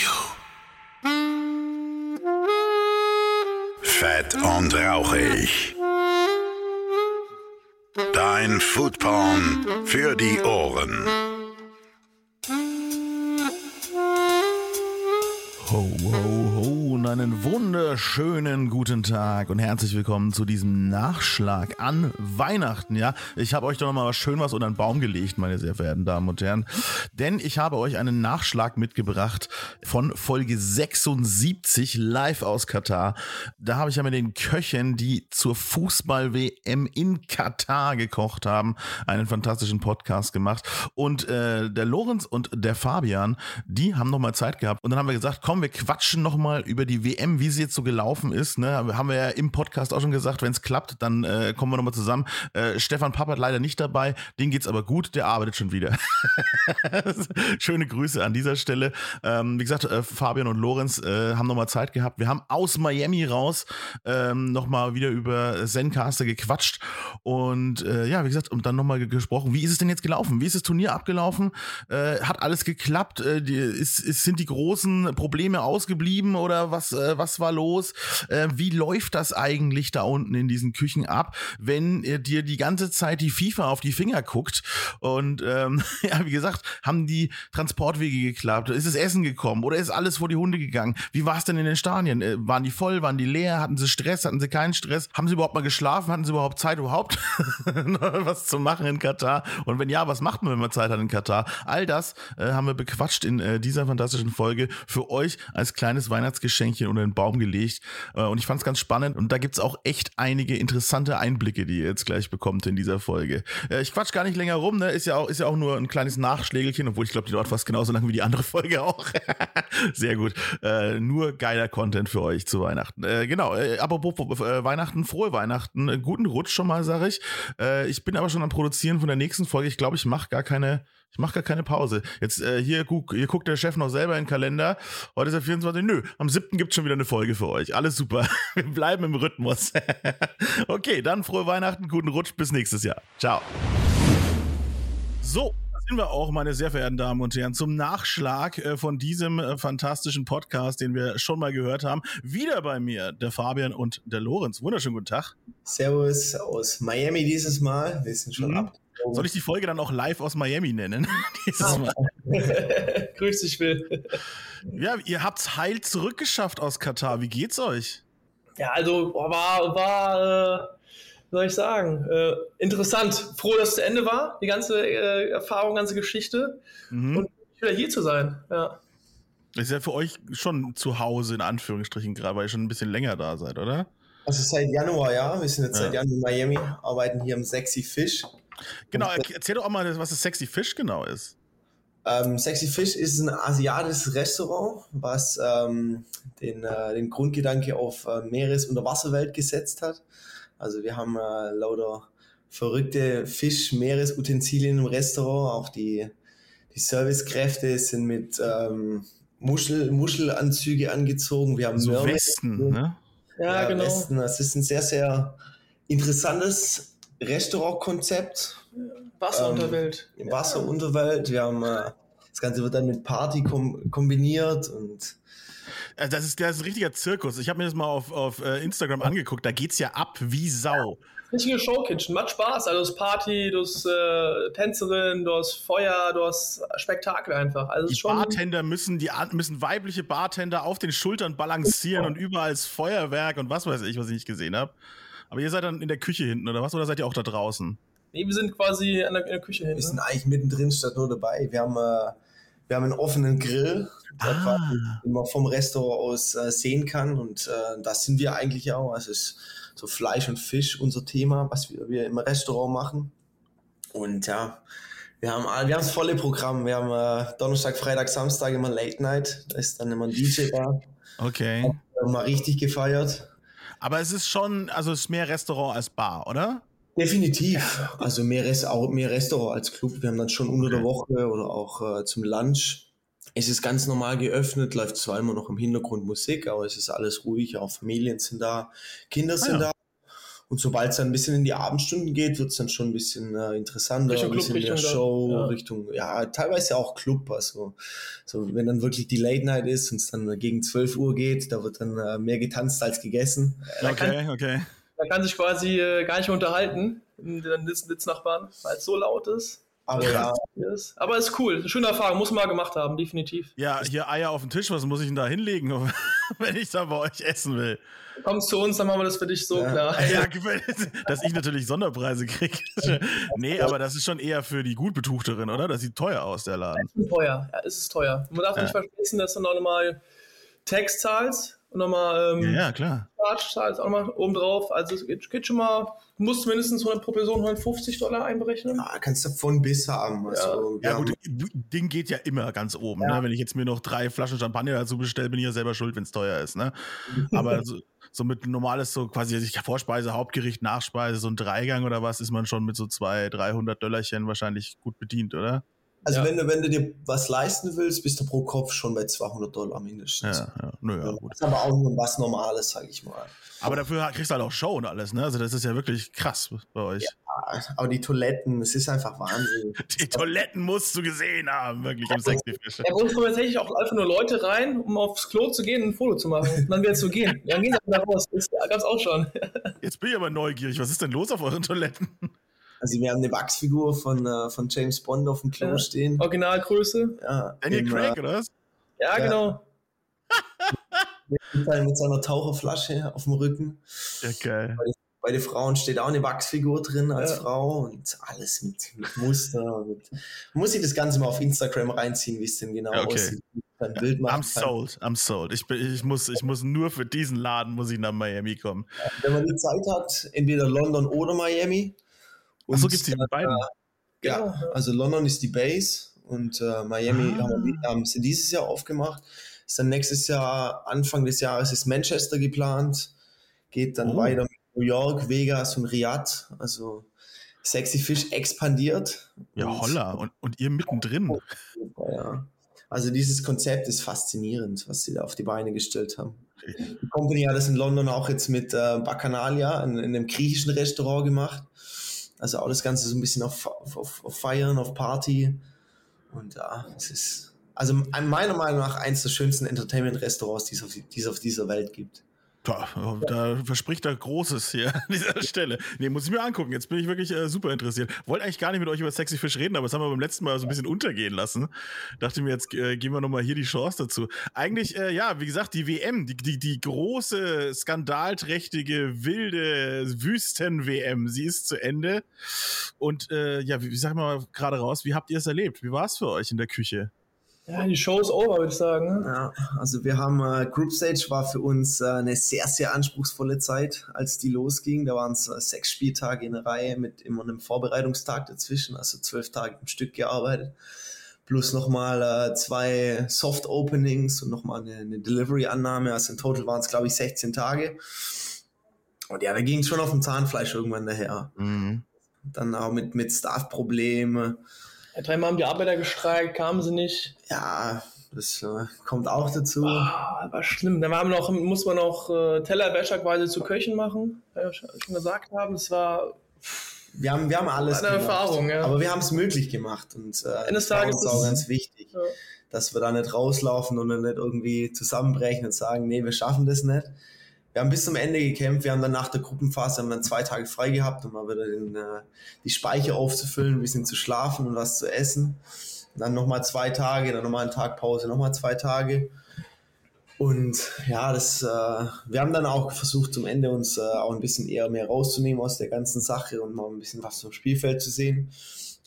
you. Fett und rauchig. Dein Foodporn für die Ohren. Ho, ho, und einen wunderschönen guten Tag und herzlich willkommen zu diesem Nachschlag an Weihnachten, ja. Ich habe euch doch nochmal was schön was unter den Baum gelegt, meine sehr verehrten Damen und Herren, denn ich habe euch einen Nachschlag mitgebracht von Folge 76 live aus Katar. Da habe ich ja mit den Köchen, die zur Fußball-WM in Katar gekocht haben, einen fantastischen Podcast gemacht und äh, der Lorenz und der Fabian, die haben nochmal Zeit gehabt und dann haben wir gesagt, komm, wir quatschen nochmal über die WM, wie sie jetzt so gelaufen ist. Ne? Haben wir ja im Podcast auch schon gesagt, wenn es klappt, dann äh, kommen wir nochmal zusammen. Äh, Stefan Pappert leider nicht dabei, den geht's aber gut, der arbeitet schon wieder. Schöne Grüße an dieser Stelle. Ähm, wie gesagt, äh, Fabian und Lorenz äh, haben nochmal Zeit gehabt. Wir haben aus Miami raus ähm, nochmal wieder über Zencaster gequatscht und äh, ja, wie gesagt, und dann nochmal gesprochen, wie ist es denn jetzt gelaufen? Wie ist das Turnier abgelaufen? Äh, hat alles geklappt? Äh, die, ist, ist, sind die großen Probleme ausgeblieben oder was, äh, was war los? Äh, wie läuft das eigentlich da unten in diesen Küchen ab, wenn äh, dir die ganze Zeit die FIFA auf die Finger guckt? Und ähm, ja, wie gesagt, haben die Transportwege geklappt? Ist das Essen gekommen oder ist alles vor die Hunde gegangen? Wie war es denn in den Stadien? Äh, waren die voll? Waren die leer? Hatten sie Stress? Hatten sie keinen Stress? Haben sie überhaupt mal geschlafen? Hatten sie überhaupt Zeit, überhaupt was zu machen in Katar? Und wenn ja, was macht man, wenn man Zeit hat in Katar? All das äh, haben wir bequatscht in äh, dieser fantastischen Folge für euch als kleines Weihnachtsgeschenkchen unter den Baum gelegt. Äh, und ich fand es ganz spannend. Und da gibt's auch echt einige interessante Einblicke, die ihr jetzt gleich bekommt in dieser Folge. Äh, ich quatsch gar nicht länger rum, ne? Ist ja auch, ist ja auch nur ein kleines Nachschlägelchen, obwohl ich glaube, die dauert fast genauso lange wie die andere Folge auch. Sehr gut. Äh, nur geiler Content für euch zu Weihnachten. Genau, apropos Weihnachten, frohe Weihnachten, guten Rutsch schon mal, sage ich. Ich bin aber schon am Produzieren von der nächsten Folge. Ich glaube, ich mache gar keine, ich mache gar keine Pause. Jetzt äh, hier, guck, hier guckt der Chef noch selber in den Kalender. Heute ist der 24. Nö, am 7. gibt's schon wieder eine Folge für euch. Alles super. Wir bleiben im Rhythmus. okay, dann frohe Weihnachten, guten Rutsch, bis nächstes Jahr. Ciao. So, da sind wir auch, meine sehr verehrten Damen und Herren, zum Nachschlag äh, von diesem äh, fantastischen Podcast, den wir schon mal gehört haben. Wieder bei mir der Fabian und der Lorenz. Wunderschönen guten Tag. Servus aus Miami dieses Mal. Wir sind schon Mhm. ab. Soll ich die Folge dann auch live aus Miami nennen? Dieses Mal. Grüß dich, Will. Ja, ihr habt's heil zurückgeschafft aus Katar. Wie geht's euch? Ja, also war, war äh, wie soll ich sagen, äh, interessant. Froh, dass es zu Ende war, die ganze äh, Erfahrung, ganze Geschichte. Mhm. Und wieder hier zu sein. Ja. Ist ja für euch schon zu Hause, in Anführungsstrichen, gerade, weil ihr schon ein bisschen länger da seid, oder? Also seit Januar, ja. Wir sind jetzt Ja. seit Januar in Miami, arbeiten hier im Sexy Fish. Genau, erk- erzähl doch auch mal, was das Sexy Fish genau ist. Ähm, Sexy Fish ist ein asiatisches Restaurant, was ähm, den, äh, den Grundgedanke auf äh, Meeres- und der Wasserwelt gesetzt hat. Also wir haben äh, lauter verrückte Fisch-Meeresutensilien im Restaurant. Auch die, die Servicekräfte sind mit ähm, Muschel, Muschelanzüge angezogen. Wir haben So Westen, ne? Ja, genau. Westen. Es ist ein sehr, sehr interessantes Restaurantkonzept Wasserunterwelt. im Wasserunterwelt. Wir haben äh, das Ganze wird dann mit Party kom kombiniert und Also das, ist, das ist ein richtiger Zirkus. Ich habe mir das mal auf, auf äh, Instagram angeguckt. Da geht's ja ab wie Sau. Richtige Showkitchen, macht Spaß. Also, du hast Party, du hast äh, Tänzerin, du hast Feuer, du hast Spektakel einfach. Also, es Die. Bartender müssen, die müssen weibliche Bartender auf den Schultern balancieren und überall ist Feuerwerk und was weiß ich, was ich nicht gesehen habe. Aber ihr seid dann in der Küche hinten oder was? Oder seid ihr auch da draußen? Nee, wir sind quasi an der, in der Küche hin. wir sind eigentlich mittendrin statt nur dabei. Wir haben, äh, wir haben einen offenen Grill, Ah. den man vom Restaurant aus äh, sehen kann und äh, das sind wir eigentlich auch. Also es ist so Fleisch und Fisch unser Thema, was wir, wir im Restaurant machen. Und ja, wir haben, wir haben das volle Programm. Wir haben äh, Donnerstag, Freitag, Samstag immer Late Night. Da ist dann immer ein DJ da. Okay. Wir haben mal richtig gefeiert. Aber es ist schon, also es ist mehr Restaurant als Bar, oder? Definitiv. Also mehr, Rest, mehr Restaurant als Club. Wir haben dann schon unter der Woche oder auch äh, zum Lunch. Es ist ganz normal geöffnet, läuft zwar immer noch im Hintergrund Musik, aber es ist alles ruhig, auch Familien sind da, Kinder sind ja. Und sobald es dann ein bisschen in die Abendstunden geht, wird es dann schon ein bisschen äh, interessanter, Richtung ein bisschen Club, mehr Richtung Show, dann, ja. Richtung, ja, teilweise auch Club. Also, so, wenn dann wirklich die Late Night ist und es dann gegen 12 Uhr geht, da wird dann äh, mehr getanzt als gegessen. Okay, okay. Man kann sich quasi äh, gar nicht mehr unterhalten, in den Sitz Sitznachbarn, weil es so laut ist. Aber ja, Yes. Aber ist cool, eine schöne Erfahrung, muss man mal gemacht haben, definitiv. Ja, hier Eier auf den Tisch, was muss ich denn da hinlegen, wenn ich da bei euch essen will? Kommst zu uns, dann machen wir das für dich so Ja. klar. Ja, dass ich natürlich Sonderpreise kriege. Nee, aber das ist schon eher für die gut Betuchterin, oder? Das sieht teuer aus, der Laden. ist teuer, ja, es ist teuer. Man darf Ja. nicht vergessen, dass du noch mal Tax zahlst nochmal Ja, ähm, ja, klar. Charge auch nochmal oben drauf. Also es geht, geht schon mal, du musst mindestens 100 pro Person 150 Dollar einberechnen. ja, kannst du von bis haben. Also, wir Ja, gut, Ding geht ja immer ganz oben. Ja. Ne? Wenn ich jetzt mir noch drei Flaschen Champagner dazu bestelle, bin ich ja selber schuld, wenn es teuer ist. Ne? Aber so, so mit normales, so quasi ich- Vorspeise, Hauptgericht, Nachspeise, so ein Dreigang oder was, ist man schon mit so 200, 300 Dollarchen wahrscheinlich gut bedient, oder? Also Ja. wenn, du, wenn du dir was leisten willst, bist du pro Kopf schon bei 200 Dollar mindestens. Ja, ja. Nö, ja, Ja, gut. Das ist aber auch nur was Normales, sag ich mal. Aber dafür kriegst du halt auch Show und alles, ne? Also das ist ja wirklich krass bei euch. Aber die Toiletten, es ist einfach Wahnsinn. Die Toiletten musst du gesehen haben, wirklich im Sexy Fish. Ja, uns kommen tatsächlich auch einfach nur Leute rein, um aufs Klo zu gehen und ein Foto zu machen. Und dann wieder zu gehen. Dann gehen sie wieder raus. Das gab's auch schon. Jetzt bin ich aber neugierig. Was ist denn los auf euren Toiletten? Also wir haben eine Wachsfigur von, äh, von James Bond auf dem Klo Ja. stehen. Originalgröße. Ja, Daniel im, Craig, oder was? Ja, Ja. genau. Äh, mit seiner Taucherflasche auf dem Rücken. Ja, geil. Bei den Frauen steht auch eine Wachsfigur drin als Ja. Frau und alles mit, mit Muster. Mit, muss sich das Ganze mal auf Instagram reinziehen, wie es denn genau okay. aussieht. Ein Bild machen I'm kann. sold, I'm sold. Ich, bin, ich, muss, ich muss nur für diesen Laden muss ich nach Miami kommen. Wenn man die Zeit hat, entweder London oder Miami. Achso, Und gibt's die dann, beiden? Ja, Genau, ja. also London ist die Base und äh, Miami Ah. haben, haben sie dieses Jahr aufgemacht. Ist dann nächstes Jahr, Anfang des Jahres ist Manchester geplant. Geht dann Oh. weiter mit New York, Vegas und Riyadh. Also Sexy Fish expandiert. Ja, Und- holla. Und, und ihr mittendrin. Ja. Also dieses Konzept ist faszinierend, was sie da auf die Beine gestellt haben. Die Company hat das in London auch jetzt mit äh, Bacchanalia in, in einem griechischen Restaurant gemacht. Also auch das Ganze so ein bisschen auf, auf, auf, Feiern, auf Party. Und ja, es ist also meiner Meinung nach eins der schönsten Entertainment-Restaurants, die es auf dieser Welt gibt. Da, da verspricht er Großes hier an dieser Stelle. Nee, muss ich mir angucken. Jetzt bin ich wirklich äh, super interessiert. Wollte eigentlich gar nicht mit euch über Sexy Fish reden, aber das haben wir beim letzten Mal so ein bisschen untergehen lassen. Dachte mir, jetzt äh, geben wir nochmal hier die Chance dazu. Eigentlich, äh, ja, wie gesagt, die WM, die, die, die große, skandalträchtige, wilde Wüsten-WM, sie ist zu Ende. Und äh, ja, wie, wie sag ich mal gerade raus, wie habt ihr es erlebt? Wie war es für euch in der Küche? Ja, die Show ist over, würde ich sagen. ne? Ja, also wir haben äh, Group Stage war für uns äh, eine sehr, sehr anspruchsvolle Zeit, als die losging. Da waren es äh, sechs Spieltage in der Reihe mit immer einem Vorbereitungstag dazwischen, also zwölf Tage im Stück gearbeitet. Plus nochmal äh, zwei Soft Openings und nochmal eine, eine Delivery-Annahme. Also in total waren es, glaube ich, 16 Tage. Und ja, da ging es schon auf dem Zahnfleisch irgendwann daher. Mhm. Dann auch mit, mit Staff-Probleme. Ja, dreimal haben die Arbeiter gestreikt, kamen sie nicht. Ja, das äh, kommt auch dazu. Ah, war schlimm. Dann haben noch, muss man noch äh, Tellerwäscher quasi zu Köchen machen, wie wir schon gesagt haben. Es war Wir haben, wir haben alles Eine Erfahrung, ja. Aber wir haben es möglich gemacht und äh, Eines das war uns auch ganz wichtig, Ja. dass wir da nicht rauslaufen und dann nicht irgendwie zusammenbrechen und sagen, nee, wir schaffen das nicht. Wir haben bis zum Ende gekämpft, wir haben dann nach der Gruppenphase haben dann zwei Tage frei gehabt, um mal wieder den, äh, die Speicher aufzufüllen, ein bisschen zu schlafen und was zu essen. Und dann nochmal zwei Tage, dann nochmal einen Tag Pause, nochmal zwei Tage. Und ja, das, äh, wir haben dann auch versucht, zum Ende uns äh, auch ein bisschen eher mehr rauszunehmen aus der ganzen Sache und mal ein bisschen was vom Spielfeld zu sehen.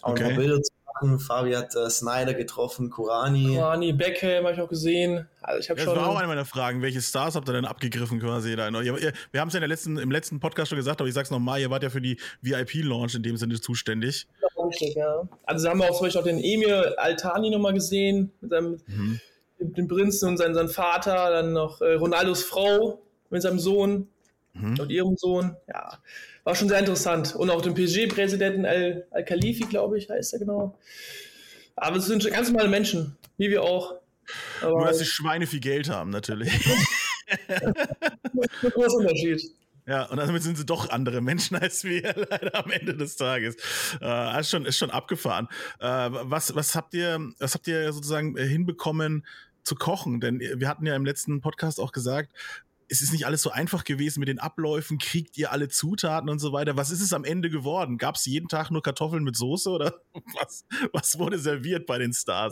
Auch Okay. paar Bilder machen. Fabi hat äh, Snyder getroffen, Kurani. Rani, Beckham habe ich auch gesehen. Also ich habe Ja, das schon. war auch eine meiner Fragen. Welche Stars habt ihr denn abgegriffen quasi? Da? Wir haben es ja in der letzten, im letzten Podcast schon gesagt, aber ich sag's nochmal, ihr wart ja für die VIP-Launch in dem Sinne zuständig. Richtig, ja. Also haben wir auch zum Beispiel auch den Emil Altani nochmal gesehen, mit seinem Mhm. dem Prinzen und seinem, seinem Vater, dann noch äh, Ronaldos Frau mit seinem Sohn Mhm. und ihrem Sohn. Ja, war schon sehr interessant. Und auch den PSG-Präsidenten Al- Al-Khalifi, glaube ich, heißt er genau. Aber es sind ganz normale Menschen, wie wir auch. Aber Nur, dass die Schweine viel Geld haben, natürlich. ein großer Unterschied. Ja, und damit sind sie doch andere Menschen als wir leider am Ende des Tages. Äh, ist, schon, ist schon abgefahren. Äh, was, was habt ihr, was habt ihr sozusagen hinbekommen zu kochen? Denn wir hatten ja im letzten Podcast auch gesagt, es ist nicht alles so einfach gewesen mit den Abläufen, kriegt ihr alle Zutaten und so weiter. Was ist es am Ende geworden? Gab es jeden Tag nur Kartoffeln mit Soße oder was, was wurde serviert bei den Stars?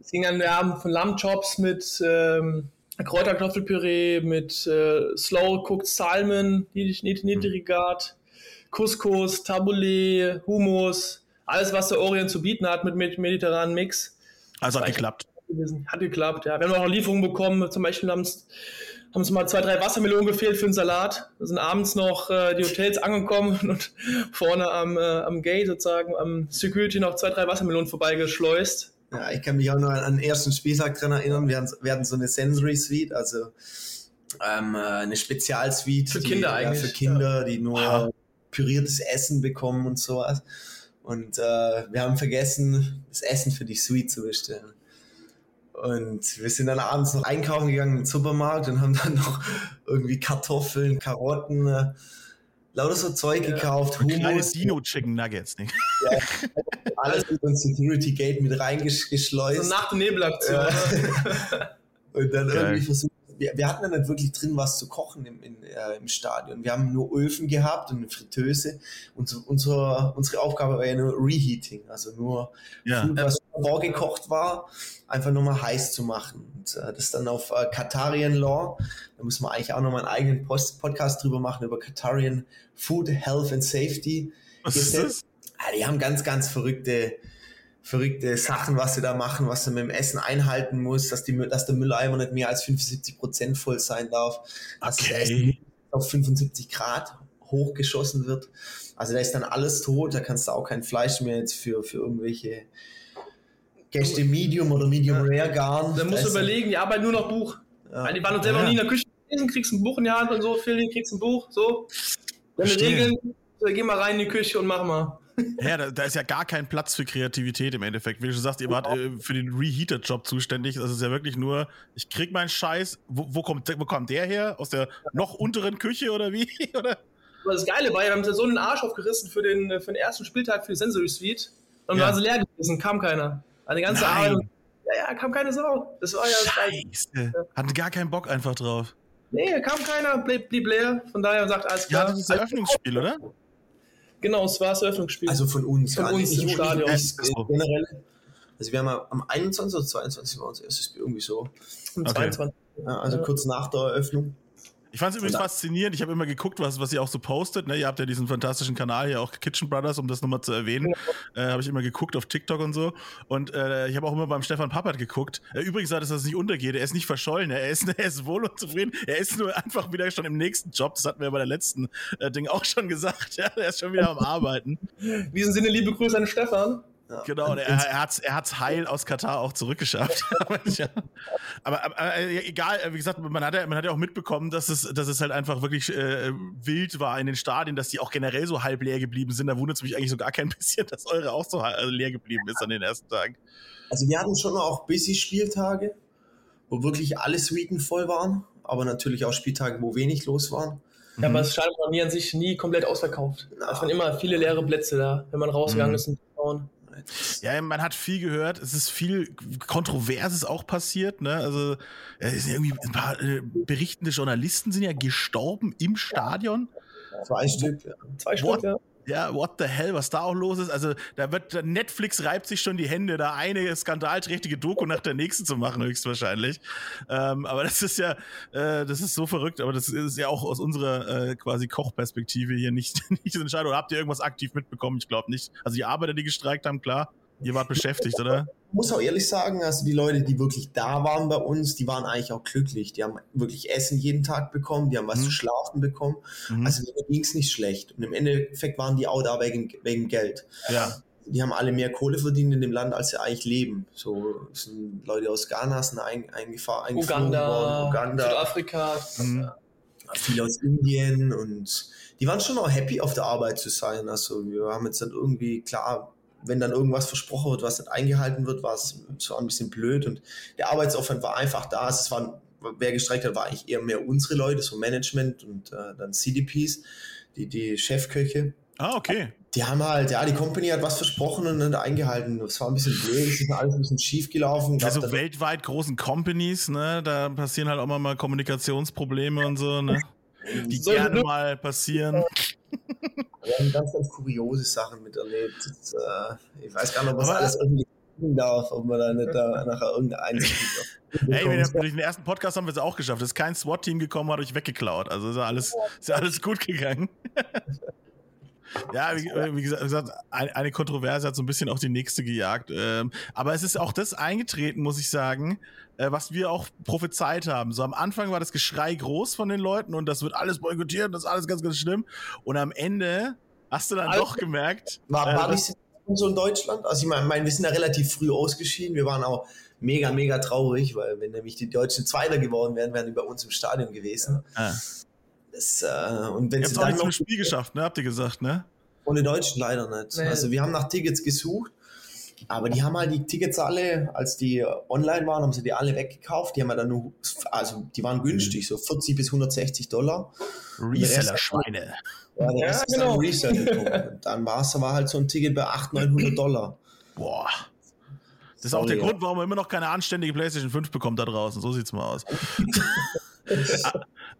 Es ging dann, wir haben von Lammchops mit ähm, Kräuterkartoffelpüree, mit äh, Slow Cooked Salmon, Niedrigat, Couscous, Tabbouleh, Hummus, alles, was der Orient zu bieten hat mit, mit mediterranen Mix. Also hat geklappt. Hat geklappt, ja. Wir haben auch Lieferungen bekommen, zum Beispiel es haben uns mal zwei, drei Wassermelonen gefehlt für den Salat. Wir sind abends noch äh, die Hotels angekommen und vorne am, äh, am Gate sozusagen, am Security noch zwei, drei Wassermelonen vorbeigeschleust. Ja, ich kann mich auch noch an den ersten Spieltag dran erinnern. Wir hatten, wir hatten so eine Sensory Suite, also ähm, äh, eine Spezialsuite. Für Kinder die, eigentlich. Ja, für Kinder, ja. die nur Aha. püriertes Essen bekommen und sowas. Und äh, wir haben vergessen, das Essen für die Suite zu bestellen. Und wir sind dann abends noch einkaufen gegangen im Supermarkt und haben dann noch irgendwie Kartoffeln, Karotten, äh, lauter so Zeug ja. gekauft. Hummus. Kleine Dino-Chicken Nuggets. Ne? Ja, alles mit dem Security Gate mit reingeschleust. So nach der Nebelaktion. Ja. und dann Geil. irgendwie versucht, wir, wir, hatten ja nicht wirklich drin was zu kochen im, in, äh, im Stadion. Wir haben nur Öfen gehabt und eine Fritteuse. Und unsere, unsere Aufgabe war ja nur Reheating, also nur ja. Food, was vorgekocht war, einfach nur mal heiß zu machen. Und äh, das dann auf äh, Qatarian Law. Da muss man eigentlich auch noch mal einen eigenen Post Podcast drüber machen über Qatarian Food, Health and Safety. Was ist das? Ja, die haben ganz, ganz verrückte verrückte Sachen, was sie da machen, was sie mit dem Essen einhalten muss, dass, die, dass der Mülleimer nicht mehr als 75 Prozent voll sein darf, dass okay. das Essen auf 75 Grad hochgeschossen wird. Also da ist dann alles tot, da kannst du auch kein Fleisch mehr jetzt für, für irgendwelche Gäste Medium oder Medium Rare garen. Dann musst du überlegen, die arbeiten nur noch Buch. Ja. Also die waren uns selber ja. nie in der Küche gewesen, kriegst ein Buch in die Hand und so, Phil, kriegst ein Buch, so. Deine Regeln, geh mal rein in die Küche und mach mal. Ja, da, da, ist ja gar kein Platz für Kreativität im Endeffekt. Wie du schon sagst, ihr wart äh, für den Reheater-Job zuständig. Das ist ja wirklich nur, ich krieg meinen Scheiß. Wo, wo, kommt, wo kommt der her? Aus der noch unteren Küche oder wie? oder? Das Geile war, wir haben so einen Arsch aufgerissen für den, für den ersten Spieltag für die Sensory Suite. Und ja. war sie leer gewesen, kam keiner. Eine ganze Nein. Arbeit. Ja, ja, kam keine Sau. Das war ja das Scheiße. Hatten gar keinen Bock einfach drauf. Nee, kam keiner, blieb, blieb leer. Von daher sagt alles klar. Ja, das ist das Eröffnungsspiel, oder? Genau, es war das Eröffnungsspiel. Also von uns, von uns nicht, im Stadion. Nicht, generell. Also wir haben am 21. oder 22. war unser erstes Spiel irgendwie so. Am okay. 22. Ja, also ja. kurz nach der Eröffnung. Ich fand es übrigens faszinierend. Ich habe immer geguckt, was, was ihr auch so postet. Ne? Ihr habt ja diesen fantastischen Kanal hier, auch Kitchen Brothers, um das nochmal zu erwähnen. Ja. Äh, habe ich immer geguckt auf TikTok und so. Und äh, ich habe auch immer beim Stefan Pappert geguckt. Äh, übrigens sagt es, dass es nicht untergeht. Er ist nicht verschollen. Er ist, er ist wohl und zufrieden. Er ist nur einfach wieder schon im nächsten Job. Das hatten wir bei der letzten äh, Ding auch schon gesagt. Ja, er ist schon wieder am Arbeiten. In diesem Sinne, liebe Grüße an Stefan. Ja. Genau, er, er hat es er hat's heil aus Katar auch zurückgeschafft. aber, aber, aber, egal, wie gesagt, man hat, ja, man hat ja auch mitbekommen, dass es, dass es halt einfach wirklich äh, wild war in den Stadien, dass die auch generell so halb leer geblieben sind. Da wundert es mich eigentlich so gar kein bisschen, dass eure auch so also leer geblieben ist an den ersten Tagen. Also wir hatten schon auch busy Spieltage, wo wirklich alle Suiten voll waren, aber natürlich auch Spieltage, wo wenig los waren. Ja, mhm. aber das Stadion war nie an sich nie komplett ausverkauft. Es waren immer viele leere Plätze da, wenn man rausgegangen mhm. ist und schauen. Ja, man hat viel gehört. Es ist viel Kontroverses auch passiert. Ne? Also es sind irgendwie ein paar äh, berichtende Journalisten sind ja gestorben im Stadion. Zwei Stück. Zwei Stück, ja. Ja, what the hell, was da auch los ist. Also, da wird Netflix reibt sich schon die Hände, da eine skandalträchtige Doku nach der nächsten zu machen, höchstwahrscheinlich. Ähm, aber das ist ja, äh, das ist so verrückt, aber das ist ja auch aus unserer äh, quasi Kochperspektive hier nicht, nicht so entscheidend. Oder habt ihr irgendwas aktiv mitbekommen? Ich glaube nicht. Also die Arbeiter, die gestreikt haben, klar. Ihr wart beschäftigt, oder? Ich muss auch ehrlich sagen, also die Leute, die wirklich da waren bei uns, die waren eigentlich auch glücklich. Die haben wirklich Essen jeden Tag bekommen, die haben was mhm. zu schlafen bekommen. Mhm. Also denen ging es nicht schlecht. Und im Endeffekt waren die auch da wegen, wegen Geld. Ja. Die haben alle mehr Kohle verdient in dem Land, als sie eigentlich leben. So sind Leute aus Ghana sind ein, eingefahren, Uganda, worden, Uganda, Südafrika. Mhm. Viele aus Indien und die waren schon auch happy auf der Arbeit zu sein. Also wir haben jetzt dann irgendwie, klar, wenn dann irgendwas versprochen wird, was nicht eingehalten wird, war es so ein bisschen blöd und der Arbeitsaufwand war einfach da. Es waren wer gestreikt hat, war eigentlich eher mehr unsere Leute, so Management und äh, dann CDPs, die, die Chefköche. Ah, okay. Die haben halt, ja, die Company hat was versprochen und nicht eingehalten. Das war ein bisschen blöd, es ist alles ein bisschen schief gelaufen. Also weltweit großen Companies, ne, da passieren halt auch mal, Kommunikationsprobleme und so, ne? Die so, gerne ne? mal passieren. Wir haben ganz, ganz kuriose Sachen miterlebt. Das, äh, ich weiß gar nicht, ob das alles irgendwie darf, ob man da nicht da nachher irgendeine Hey, wir haben, durch den ersten Podcast haben wir es auch geschafft. Es ist kein SWAT-Team gekommen, hat euch weggeklaut. Also ist ja alles, ist ja alles gut gegangen. Ja, wie, wie, gesagt, eine Kontroverse hat so ein bisschen auch die nächste gejagt. Ähm, aber es ist auch das eingetreten, muss ich sagen, äh, was wir auch prophezeit haben. So am Anfang war das Geschrei groß von den Leuten und das wird alles boykottiert, das ist alles ganz, ganz schlimm. Und am Ende hast du dann also, doch gemerkt. War, war äh, nicht so in Deutschland? Also ich meine, mein, wir sind ja relativ früh ausgeschieden. Wir waren auch mega, mega traurig, weil wenn nämlich die Deutschen Zweiter geworden wären, wären die bei uns im Stadion gewesen. Ja. Das, äh, und wenn Ihr habt auch nicht zum Spiel geschafft, ne? Habt ihr gesagt, ne? Ohne Deutschen leider nicht. Nee. Also wir haben nach Tickets gesucht, aber die haben halt die Tickets alle, als die online waren, haben sie die alle weggekauft. Die haben ja dann nur, also die waren günstig, so 40 bis 160 Dollar. Reseller-Schweine. Ja, der ja, genau. Reseller. Dann war es war halt so ein Ticket bei 800, 900 Dollar. Boah. Das ist auch der ja. Grund, warum man immer noch keine anständige PlayStation 5 bekommt da draußen. So sieht's mal aus.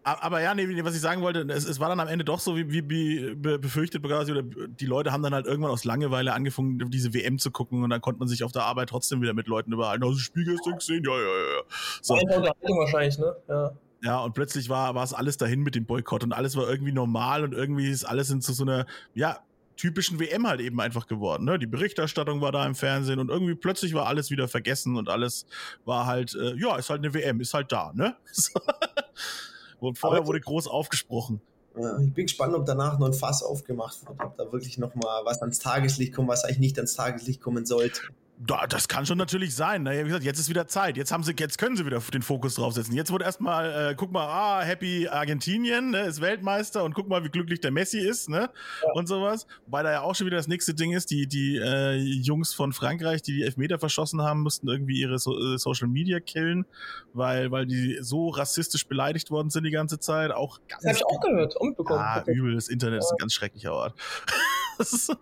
Aber ja, nee, was ich sagen wollte, es, es war dann am Ende doch so, wie, wie, wie befürchtet, oder die Leute haben dann halt irgendwann aus Langeweile angefangen, diese WM zu gucken und dann konnte man sich auf der Arbeit trotzdem wieder mit Leuten überhalten. Hast du das Spiel gestern gesehen? Ja, ja, ja. So. Unterhaltung wahrscheinlich, ne? Ja. Ja, und plötzlich war, war es alles dahin mit dem Boykott und alles war irgendwie normal und irgendwie ist alles in so, so einer, ja, typischen WM halt eben einfach geworden. Ne? Die Berichterstattung war da im Fernsehen und irgendwie plötzlich war alles wieder vergessen und alles war halt, äh, ja, ist halt eine WM, ist halt da, ne? und vorher Aber wurde groß aufgesprochen. Ja, ich bin gespannt, ob danach noch ein Fass aufgemacht wird, ob da wirklich nochmal was ans Tageslicht kommt, was eigentlich nicht ans Tageslicht kommen sollte. Da, das kann schon natürlich sein. Ne? Wie gesagt, jetzt ist wieder Zeit. Jetzt haben sie, jetzt können sie wieder den Fokus draufsetzen. Jetzt wurde erstmal, äh, guck mal, ah, Happy Argentinien, ne, ist Weltmeister und guck mal, wie glücklich der Messi ist, ne? Ja. Und sowas. Wobei da ja auch schon wieder das nächste Ding ist, die, die äh, Jungs von Frankreich, die die Elfmeter verschossen haben, mussten irgendwie ihre so äh, Social Media killen, weil, weil die so rassistisch beleidigt worden sind die ganze Zeit. Auch ganz. Das hab ich auch gehört und bekommen. Ah, übel, das Internet ja. ist ein ganz schrecklicher Ort.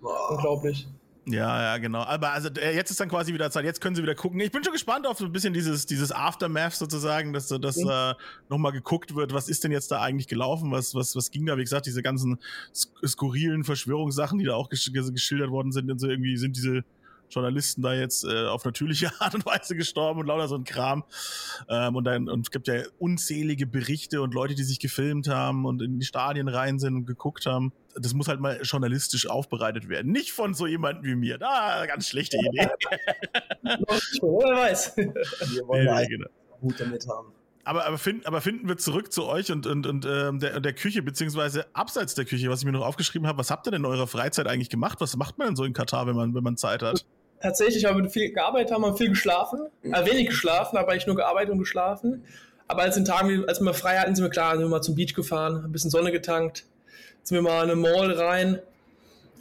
Unglaublich. Ja, ja, genau. Aber also äh, jetzt ist dann quasi wieder Zeit. Jetzt können sie wieder gucken. Ich bin schon gespannt auf so ein bisschen dieses, dieses Aftermath sozusagen, dass, dass mhm. äh, nochmal geguckt wird, was ist denn jetzt da eigentlich gelaufen? Was, was, was ging da? Wie gesagt, diese ganzen skurrilen Verschwörungssachen, die da auch gesch geschildert worden sind, und so irgendwie sind diese Journalisten da jetzt äh, auf natürliche Art und Weise gestorben und lauter so ein Kram. Ähm, und dann und es gibt ja unzählige Berichte und Leute, die sich gefilmt haben und in die Stadien rein sind und geguckt haben. Das muss halt mal journalistisch aufbereitet werden. Nicht von so jemandem wie mir. Da, ganz schlechte Idee. Wer weiß. Wir wollen ja, genau. gut damit haben. Aber, aber, find, aber finden wir zurück zu euch und, und, und ähm, der, der Küche, beziehungsweise abseits der Küche, was ich mir noch aufgeschrieben habe. Was habt ihr denn in eurer Freizeit eigentlich gemacht? Was macht man denn so in Katar, wenn man, wenn man Zeit hat? Tatsächlich haben wir viel gearbeitet, haben wir viel geschlafen. Äh, wenig geschlafen, aber eigentlich nur gearbeitet und geschlafen. Aber als, in Tagen, als wir frei hatten, sind wir klar, sind wir mal zum Beach gefahren, ein bisschen Sonne getankt, sind wir mal in eine Mall rein.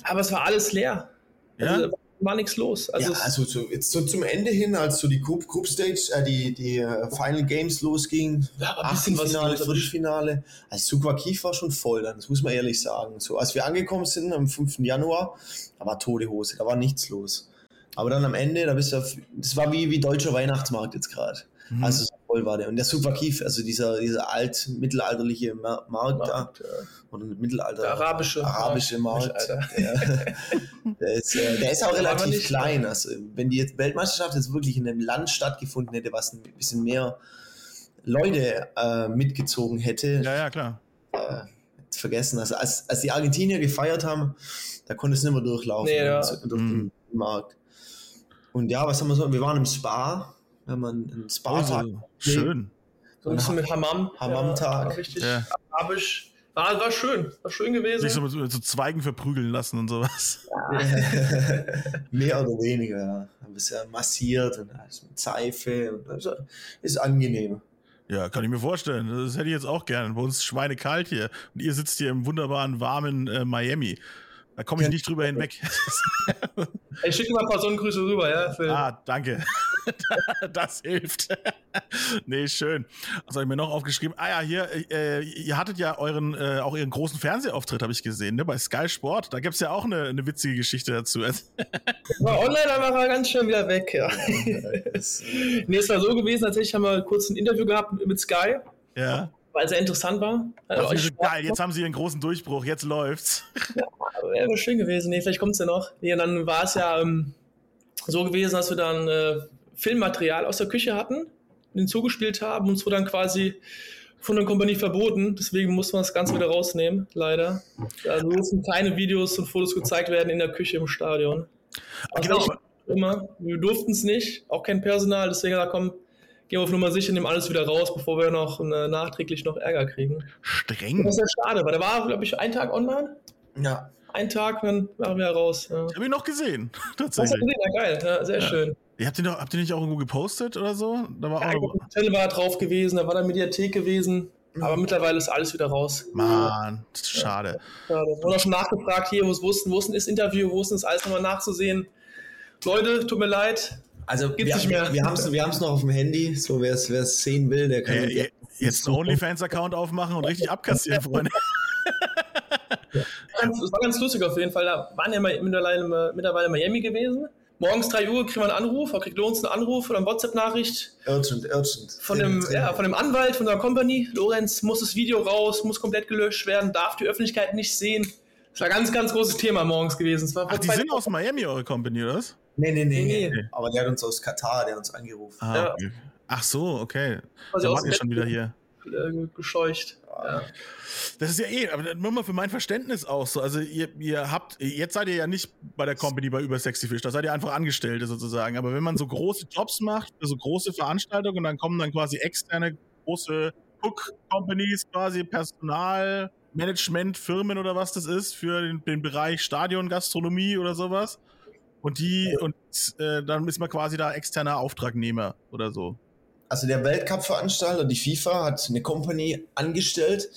Aber es war alles leer. Ja? Also, war nichts los. Also, ja, also so, jetzt so zum Ende hin, als so die Group, Group Stage, äh, die, die uh, Final Games losging, ja, Achtelfinale, Viertelfinale, also Kief war schon voll, das muss man ehrlich sagen. So, als wir angekommen sind am 5. Januar, da war tote Hose, da war nichts los. Aber dann am Ende, da bist du, auf, das war wie, wie deutscher Weihnachtsmarkt jetzt gerade. Mhm. Also so voll war der. Und der Super Kief, also dieser, dieser alt mittelalterliche Markt, Markt da, ja. oder Mittelalter, der arabische, arabische Markt, Markt der, der, ist, äh, der ist auch relativ klein. Also wenn die jetzt Weltmeisterschaft jetzt wirklich in einem Land stattgefunden hätte, was ein bisschen mehr Leute äh, mitgezogen hätte. Ja, ja, klar. Äh, vergessen. Also als, als die Argentinier gefeiert haben, da konnte es nicht mehr durchlaufen nee, ja. durch mhm. den Markt. Und ja, was haben wir so? Wir waren im Spa, wenn man einen Spa-Tag. Oh, schön. So ein bisschen mit Hammam. Hammam-Tag. Ja, richtig ja. arabisch. War, war schön, war schön gewesen. Sich so mit, mit so Zweigen verprügeln lassen und sowas. Ja. Mehr oder weniger, ja. Ein bisschen massiert und mit Seife. Und also, ist angenehm. Ja, kann ich mir vorstellen. Das hätte ich jetzt auch gerne. Bei uns ist schweinekalt hier. Und ihr sitzt hier im wunderbaren, warmen äh, Miami. Da komme ich nicht drüber hinweg. Ich schicke mal ein paar Sonnengrüße rüber, ja. Für ah, danke. das hilft. nee, schön. Was habe ich mir noch aufgeschrieben? Ah ja, hier, äh, ihr hattet ja euren, äh, auch ihren großen Fernsehauftritt, habe ich gesehen, ne? bei Sky Sport. Da gibt es ja auch eine, eine witzige Geschichte dazu. war online, aber war ganz schön wieder weg, ja. nee, es war so gewesen, tatsächlich haben wir kurz ein Interview gehabt mit Sky. Ja weil es sehr interessant war. Also geil, jetzt haben sie einen großen Durchbruch, jetzt läuft's. Ja, wäre schön gewesen. Nee, vielleicht kommt es ja noch. Nee, und dann war es ja ähm, so gewesen, dass wir dann äh, Filmmaterial aus der Küche hatten, den zugespielt haben und es wurde dann quasi von der Kompanie verboten. Deswegen muss man das Ganze wieder rausnehmen, leider. Also müssen keine Videos und Fotos gezeigt werden in der Küche im Stadion. Also genau. Immer. Wir durften es nicht, auch kein Personal, deswegen da kommt gehen wir auf Nummer sicher, nehmen alles wieder raus, bevor wir noch äh, nachträglich noch Ärger kriegen. Streng. Das ist ja schade, weil der war, glaube ich, einen Tag online. Ja. Ein Tag, dann waren wir raus. Ja. Ich habe ihn noch gesehen. Tatsächlich. Hast du gesehen? Ja, geil. Ja, sehr ja. schön. Ihr habt, ihr noch, habt ihr nicht auch irgendwo gepostet oder so? Da war ja, auch Hotel war drauf gewesen, da war der Mediathek gewesen. Aber mittlerweile ist alles wieder raus. Mann, schade. Ja, da wurde auch schon nachgefragt, hier, wo ist, wo ist denn das Interview, wo ist denn das alles nochmal nachzusehen? Leute, tut mir leid, also Gibt's wir, nicht mehr. wir haben es wir noch auf dem Handy, so wer es sehen will, der kann... Äh, jetzt einen OnlyFans-Account aufmachen und richtig abkassieren, Freunde. Das war ganz lustig auf jeden Fall. Da waren ja mittlerweile, mittlerweile Miami gewesen. Morgens 3 Uhr kriegt man einen Anruf, kriegt Lorenz einen Anruf oder eine WhatsApp-Nachricht. Urgent, urgent. Von dem, ja, von dem Anwalt, von der Company. Lorenz, muss das Video raus, muss komplett gelöscht werden, darf die Öffentlichkeit nicht sehen. Das war ein ganz, ganz großes Thema morgens gewesen. Ach, die sind aus Miami, eure Company, oder was? Nee, nee, nee, nee. nee. Aber der hat uns aus Katar, der hat uns angerufen. Ah, okay. Ach so, okay. Also da wart ihr schon wieder hier. Äh, gescheucht. Ja. Das ist ja eh, aber nur mal für mein Verständnis auch so. Also ihr, ihr habt, jetzt seid ihr ja nicht bei der Company bei über Sexy Fish, da seid ihr einfach Angestellte sozusagen. Aber wenn man so große Jobs macht, so große Veranstaltungen und dann kommen dann quasi externe große Cook-Companies, quasi Personal, Management, Firmen oder was das ist, für den, den Bereich Stadion, Gastronomie oder sowas. Und die, und äh, dann ist man quasi da externer Auftragnehmer oder so. Also der Weltcup-Veranstalter, die FIFA, hat eine Company angestellt,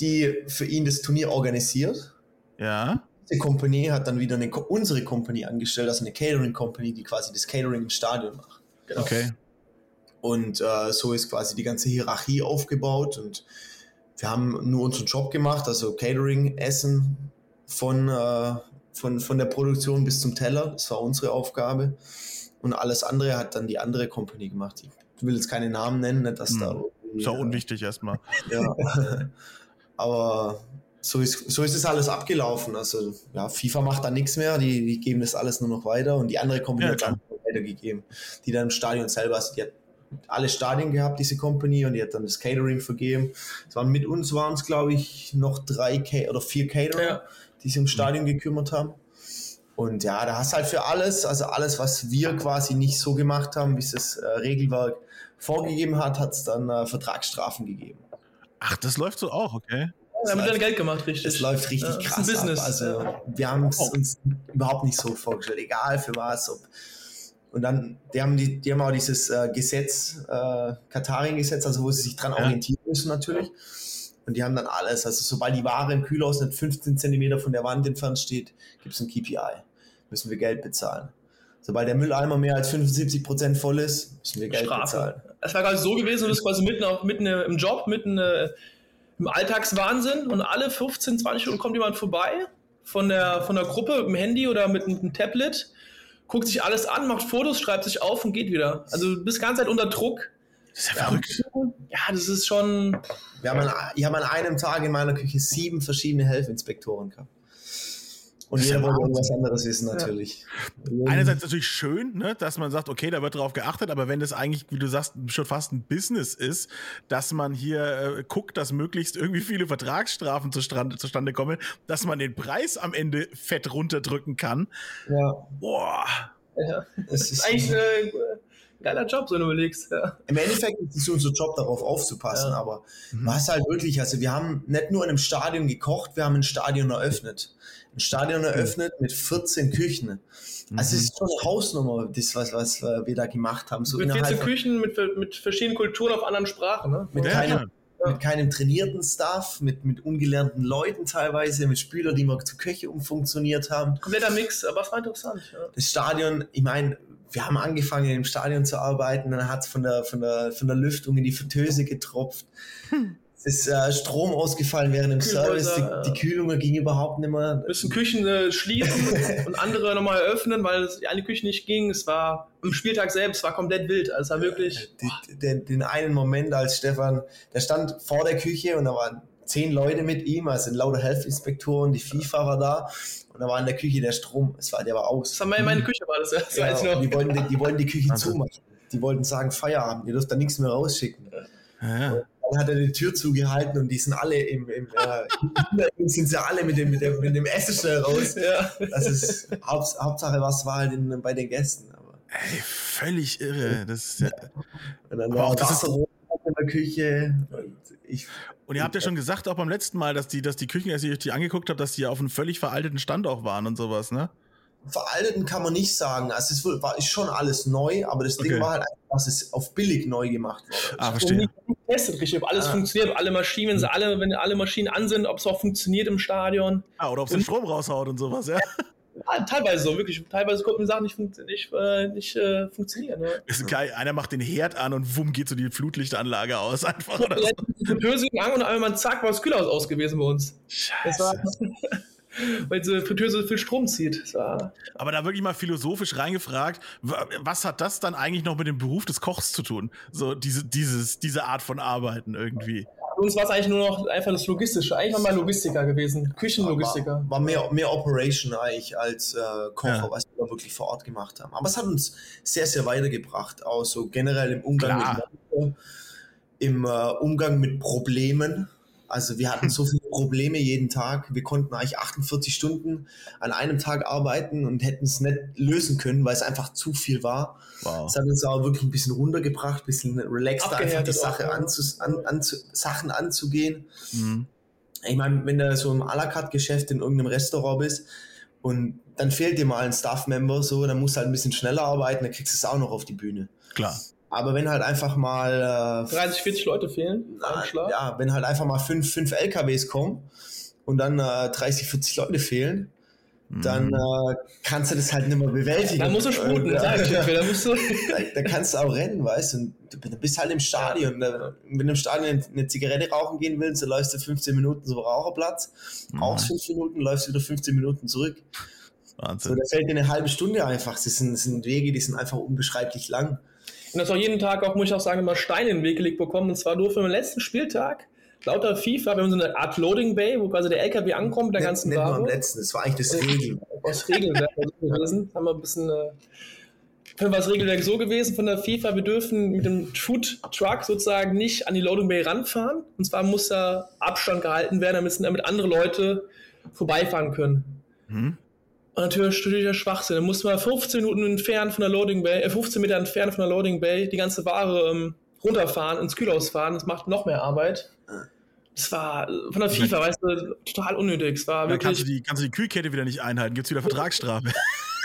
die für ihn das Turnier organisiert. Ja. Die Company hat dann wieder eine, unsere Company angestellt, also eine Catering Company, die quasi das Catering im Stadion macht. Genau. Okay. Und äh, so ist quasi die ganze Hierarchie aufgebaut und wir haben nur unseren Job gemacht, also Catering, Essen von äh, von, von der Produktion bis zum Teller. Das war unsere Aufgabe. Und alles andere hat dann die andere Company gemacht. Ich will jetzt keine Namen nennen, nicht, dass hm. da. Ist auch unwichtig erstmal. Ja. Aber so ist, so ist es alles abgelaufen. Also, ja, FIFA macht da nichts mehr. Die, die geben das alles nur noch weiter. Und die andere Company ja, hat dann weitergegeben. Die dann im Stadion selber, also die hat alle Stadien gehabt, diese Company, und die hat dann das Catering vergeben. Es waren mit uns waren es, glaube ich, noch drei K oder vier Caterer. Ja die sich ums Stadion gekümmert haben. Und ja, da hast du halt für alles, also alles, was wir quasi nicht so gemacht haben, wie es das äh, Regelwerk vorgegeben hat, hat es dann äh, Vertragsstrafen gegeben. Ach, das läuft so auch, okay. Ja, haben dann Geld gemacht, richtig. Das läuft richtig ja, krass. Ist ein Business. Ab. Also wir haben es uns überhaupt nicht so vorgestellt, egal für was. Ob. Und dann, die haben, die, die haben auch dieses äh, Gesetz, äh, Katarien-Gesetz, also wo sie sich dran orientieren müssen natürlich. Und die haben dann alles. Also sobald die Ware im Kühlhaus nicht 15 Zentimeter von der Wand entfernt steht, gibt es ein KPI. Müssen wir Geld bezahlen. Sobald der Mülleimer mehr als 75 Prozent voll ist, müssen wir Geld Strafe. bezahlen. Es war quasi so gewesen, du bist quasi mitten, auch, mitten im Job, mitten äh, im Alltagswahnsinn und alle 15, 20 Stunden kommt jemand vorbei von der, von der Gruppe mit dem Handy oder mit einem Tablet, guckt sich alles an, macht Fotos, schreibt sich auf und geht wieder. Also du bist die ganze Zeit unter Druck das ist ja verrückt. Ja, das ist schon. Wir haben an, ich habe an einem Tag in meiner Küche sieben verschiedene Helfinspektoren gehabt. Und jeder wollte irgendwas anderes wissen, natürlich. Ja. Einerseits natürlich schön, ne, dass man sagt, okay, da wird drauf geachtet, aber wenn das eigentlich, wie du sagst, schon fast ein Business ist, dass man hier äh, guckt, dass möglichst irgendwie viele Vertragsstrafen zustande, zustande kommen, dass man den Preis am Ende fett runterdrücken kann. Ja. Boah. Ja. Das ist eigentlich äh, geiler Job, so du überlegst. Ja. Im Endeffekt ist es unser Job, darauf aufzupassen, ja. aber mhm. was halt wirklich, also wir haben nicht nur in einem Stadion gekocht, wir haben ein Stadion eröffnet. Ein Stadion eröffnet mit 14 Küchen. Also es ist schon eine Hausnummer, das, was, was wir da gemacht haben. So mit 14 Küchen, mit, mit verschiedenen Kulturen auf anderen Sprachen. Ne? Mit, ja, keine, mit keinem trainierten Staff, mit, mit ungelernten Leuten teilweise, mit Spielern, die wir zu Köche umfunktioniert haben. Kompletter Mix, aber es war interessant. Ja. Das Stadion, ich meine, wir haben angefangen im Stadion zu arbeiten, dann hat es von der, von, der, von der Lüftung in die Fritteuse getropft. Hm. Es ist äh, Strom ausgefallen während dem Service, die, die Kühlung ging überhaupt nicht mehr. Müssen Küchen äh, schließen und andere nochmal eröffnen, weil es, eine Küche nicht ging. Es war am Spieltag selbst, war komplett wild. Also es war wirklich. Die, den, den einen Moment, als Stefan, der stand vor der Küche und da waren zehn Leute mit ihm, also lauter Health-Inspektoren, die FIFA war da und da war in der Küche der Strom, es war, der war aus. Das war meine, meine Küche, war das ja. Das ja, die, wollten, die, die wollten die Küche also. zumachen. Die wollten sagen, Feierabend, ihr dürft da nichts mehr rausschicken. Ja dann hat er die Tür zugehalten und die sind alle im, im äh, sind sie alle mit dem, mit dem, mit dem Essen schnell raus. Ja. Das ist Haupt, Hauptsache, was war halt in, bei den Gästen. Aber. Ey, völlig irre. Das ist ja, und dann war auch das in der Küche. Und, ich, und ihr habt ja schon gesagt, auch beim letzten Mal, dass die, dass die Küchen, als ich euch die angeguckt habe, dass die auf einem völlig veralteten Stand auch waren und sowas, ne? veralteten kann man nicht sagen. Also es war, ist schon alles neu, aber das okay. Ding war halt einfach, dass es auf billig neu gemacht wurde. Ah, verstehe. Getestet, richtig, ob alles ah. funktioniert, ob alle Maschinen, wenn, sie alle, wenn alle Maschinen an sind, ob es auch funktioniert im Stadion. Ah, oder ob es den Strom raushaut und sowas, ja. Ja, teilweise so, wirklich. Teilweise konnten Sachen nicht, funktio nicht, äh, nicht äh, funktionieren. Ja. Ist geil. Einer macht den Herd an und wumm geht so die Flutlichtanlage aus. Einfach. Oder ja, so. Die an und einmal zack, war das Kühlhaus aus gewesen bei uns. Scheiße weil diese Fritteuse so viel Strom zieht. Aber da wirklich mal philosophisch reingefragt, was hat das dann eigentlich noch mit dem Beruf des Kochs zu tun? So diese, dieses, diese Art von Arbeiten irgendwie. Für uns war es eigentlich nur noch einfach das Logistische. Eigentlich war mal Logistiker gewesen, Küchenlogistiker. War, war mehr, mehr Operation eigentlich als äh, Kocher, ja. was wir wirklich vor Ort gemacht haben. Aber es hat uns sehr, sehr weitergebracht, auch so generell im Umgang Klar. mit im äh, Umgang mit Problemen also wir hatten so viele Probleme jeden Tag. Wir konnten eigentlich 48 Stunden an einem Tag arbeiten und hätten es nicht lösen können, weil es einfach zu viel war. Wow. Das hat uns auch wirklich ein bisschen runtergebracht, ein bisschen relaxter einfach die Sache auch, anzu, an, anzu, Sachen anzugehen. Mhm. Ich meine, wenn du so im à la carte Geschäft in irgendeinem Restaurant bist und dann fehlt dir mal ein Staff-Member, so, dann musst du halt ein bisschen schneller arbeiten, dann kriegst du es auch noch auf die Bühne. Klar. Aber wenn halt einfach mal. Äh, 30, 40 Leute fehlen. Na, ja, wenn halt einfach mal fünf, fünf LKWs kommen und dann äh, 30, 40 Leute fehlen, dann mhm. äh, kannst du das halt nicht mehr bewältigen. Dann musst du sputen, äh, sag ich dir. Dann musst du. da, da, kannst du auch rennen, weißt du. Du bist halt im Stadion. Da, wenn du im Stadion eine Zigarette rauchen gehen willst, dann läufst du 15 Minuten zum Raucherplatz, mhm. rauchst 5 Minuten, läufst wieder 15 Minuten zurück. Wahnsinn. So, da fällt dir eine halbe Stunde einfach. Das sind, das sind Wege, die sind einfach unbeschreiblich lang. Und das auch jeden Tag auch, muss ich auch sagen, immer Steine in den Weg gelegt bekommen. Und zwar durften wir am letzten Spieltag lauter FIFA, wir haben so eine Art Loading Bay, wo quasi der LKW ankommt mit der ganzen nicht Ware. am letzten, das war eigentlich das Regel. Das Regelwerk gewesen. Haben wir ein bisschen, äh, für das Regelwerk so gewesen von der FIFA, wir dürfen mit dem Food Truck sozusagen nicht an die Loading Bay ranfahren. Und zwar muss da Abstand gehalten werden, damit, damit andere Leute vorbeifahren können. Mhm. Und natürlich, natürlich der Schwachsinn. Da musste man 15 Minuten entfernt von der Loading Bay, äh 15 Meter entfernt von der Loading Bay die ganze Ware ähm, runterfahren, ins Kühlhaus fahren. Das macht noch mehr Arbeit. Das war von der FIFA, weißt du, total unnötig. Es war wirklich. Kannst du, die, kannst du die Kühlkette wieder nicht einhalten, gibt es wieder Vertragsstrafe.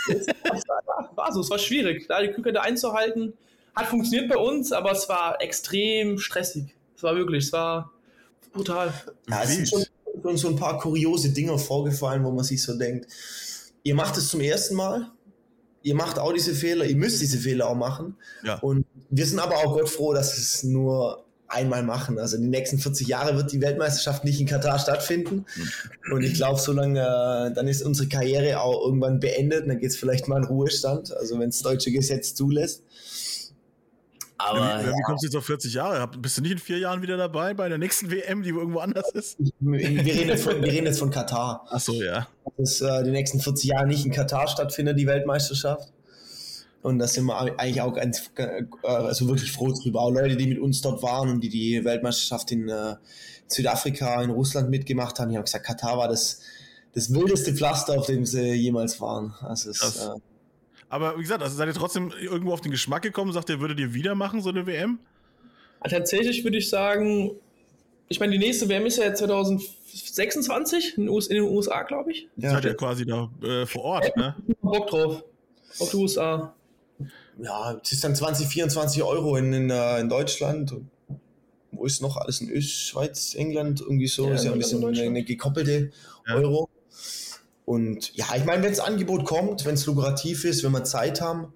war so, es war schwierig, da die Kühlkette einzuhalten. Hat funktioniert bei uns, aber es war extrem stressig. Es war wirklich, es war brutal. Ja, es sind schon so ein paar kuriose Dinge vorgefallen, wo man sich so denkt, ihr macht es zum ersten Mal, ihr macht auch diese Fehler, ihr müsst diese Fehler auch machen. Ja. Und wir sind aber auch Gott froh, dass es nur einmal machen. Also in den nächsten 40 Jahren wird die Weltmeisterschaft nicht in Katar stattfinden. Mhm. Und ich glaube, solange äh, dann ist unsere Karriere auch irgendwann beendet. Dann geht es vielleicht mal in Ruhestand, also wenn das deutsche Gesetz zulässt. Aber, wie, wie kommst du jetzt auf 40 Jahre? Bist du nicht in vier Jahren wieder dabei bei der nächsten WM, die irgendwo anders ist? Wir reden jetzt von, wir reden jetzt von Katar. Ach so, ja. Dass äh, die nächsten 40 Jahre nicht in Katar stattfindet, die Weltmeisterschaft. Und da sind wir eigentlich auch ganz, äh, also wirklich froh drüber. Auch Leute, die mit uns dort waren und die die Weltmeisterschaft in äh, Südafrika, in Russland mitgemacht haben, die haben gesagt, Katar war das, das wildeste Pflaster, auf dem sie jemals waren. Also es, äh, aber wie gesagt, also seid ihr trotzdem irgendwo auf den Geschmack gekommen, sagt ihr, würdet ihr wieder machen, so eine WM? Tatsächlich würde ich sagen, ich meine, die nächste WM ist ja jetzt 2026 in, den USA, glaube ich. Ja, seid ihr quasi da äh, vor Ort, ne? Bock drauf. Auf die USA. Ja, es ist dann 20, 24 Euro in, in, äh, in Deutschland. wo ist noch alles in Österreich, Schweiz, England, irgendwie so, Ja, ist ja ein bisschen eine, Deutschland. eine gekoppelte Ja. Euro. Und ja, ich meine, wenn das Angebot kommt, wenn es lukrativ ist, wenn wir Zeit haben,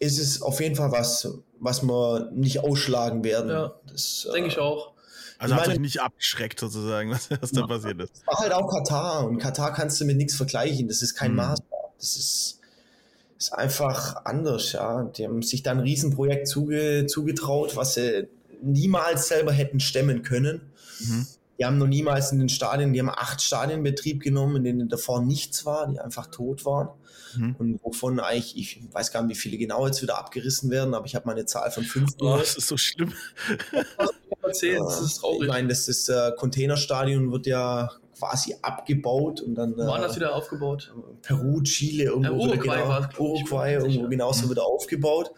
ist es auf jeden Fall was, was wir nicht ausschlagen werden. Ja, das Denke ich äh, auch. Also Ich hat meine- euch nicht abgeschreckt sozusagen, was, was da passiert ist. war halt auch Katar und Katar kannst du mit nichts vergleichen. Das ist kein Mhm. Maßstab. Das ist, ist einfach anders, ja. Die haben sich da ein Riesenprojekt zuge, zugetraut, was sie niemals selber hätten stemmen können. Mhm. Die haben noch niemals in den Stadien, die haben acht Stadien Betrieb genommen, in denen davor nichts war, die einfach tot waren. Mhm. Und wovon eigentlich, ich weiß gar nicht, wie viele genau jetzt wieder abgerissen werden, aber ich habe mal eine Zahl von fünf Oh, das ist so schlimm. Erzählt, das ist Ich traurig. meine, das, das äh, Containerstadion wird ja quasi abgebaut und dann äh, Woanders wieder aufgebaut. Peru, Chile, irgendwo Ja, Uruguay genau, ich, Uruguay, irgendwo genauso wieder aufgebaut.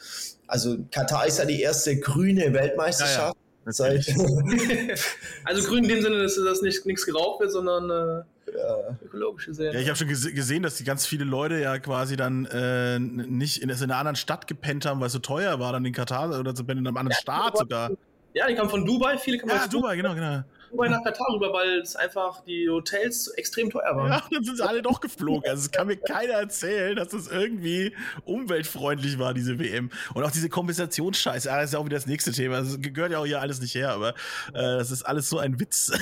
Also Katar ist ja die erste grüne Weltmeisterschaft seit Also grün in dem Sinne, dass das nicht nichts geraucht wird, sondern äh, ökologisch gesehen. Ja, ich habe schon gese- gesehen, dass die ganz viele Leute ja quasi dann äh, nicht in, in einer anderen Stadt gepennt haben, weil es so teuer war, dann in Katar oder so in einem anderen Staat sogar. Ja, die kamen von Dubai, viele kamen Ja, aus Dubai. Dubai, genau, genau. Dubai nach Katar rüber, weil es einfach die Hotels extrem teuer waren. Ja, dann sind sie alle doch geflogen. Also es kann mir keiner erzählen, dass es irgendwie umweltfreundlich war, diese WM. Und auch diese Kompensationsscheiße, ah, das ist ja auch wieder das nächste Thema. Das gehört ja auch hier alles nicht her, aber äh, das ist alles so ein Witz.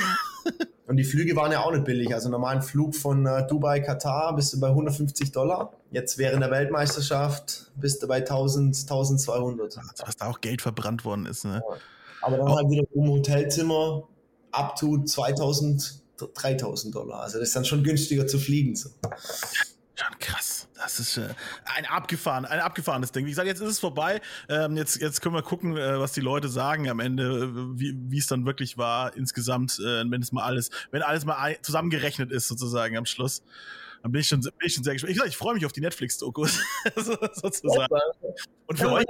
und die Flüge waren ja auch nicht billig. Also normalen Flug von äh, Dubai, Katar bist du bei 150 Dollar. Jetzt während der Weltmeisterschaft bist du bei 1000, 1200. Also, was da auch Geld verbrannt worden ist. Ne? Aber dann halt wieder um Hotelzimmer up to 2000, 3000 Dollar. Also das ist dann schon günstiger zu fliegen. So. Schon krass. Das ist äh, ein abgefahren, ein abgefahrenes Ding. Wie gesagt, jetzt ist es vorbei. Ähm, jetzt, jetzt können wir gucken, äh, was die Leute sagen am Ende, äh, wie wie es dann wirklich war insgesamt, äh, wenn es mal alles, wenn alles mal ein, zusammengerechnet ist sozusagen am Schluss. Dann bin ich schon, bin ich schon sehr gespannt. Ich, sag, ich freue mich auf die Netflix-Dokus so, sozusagen. Und für euch,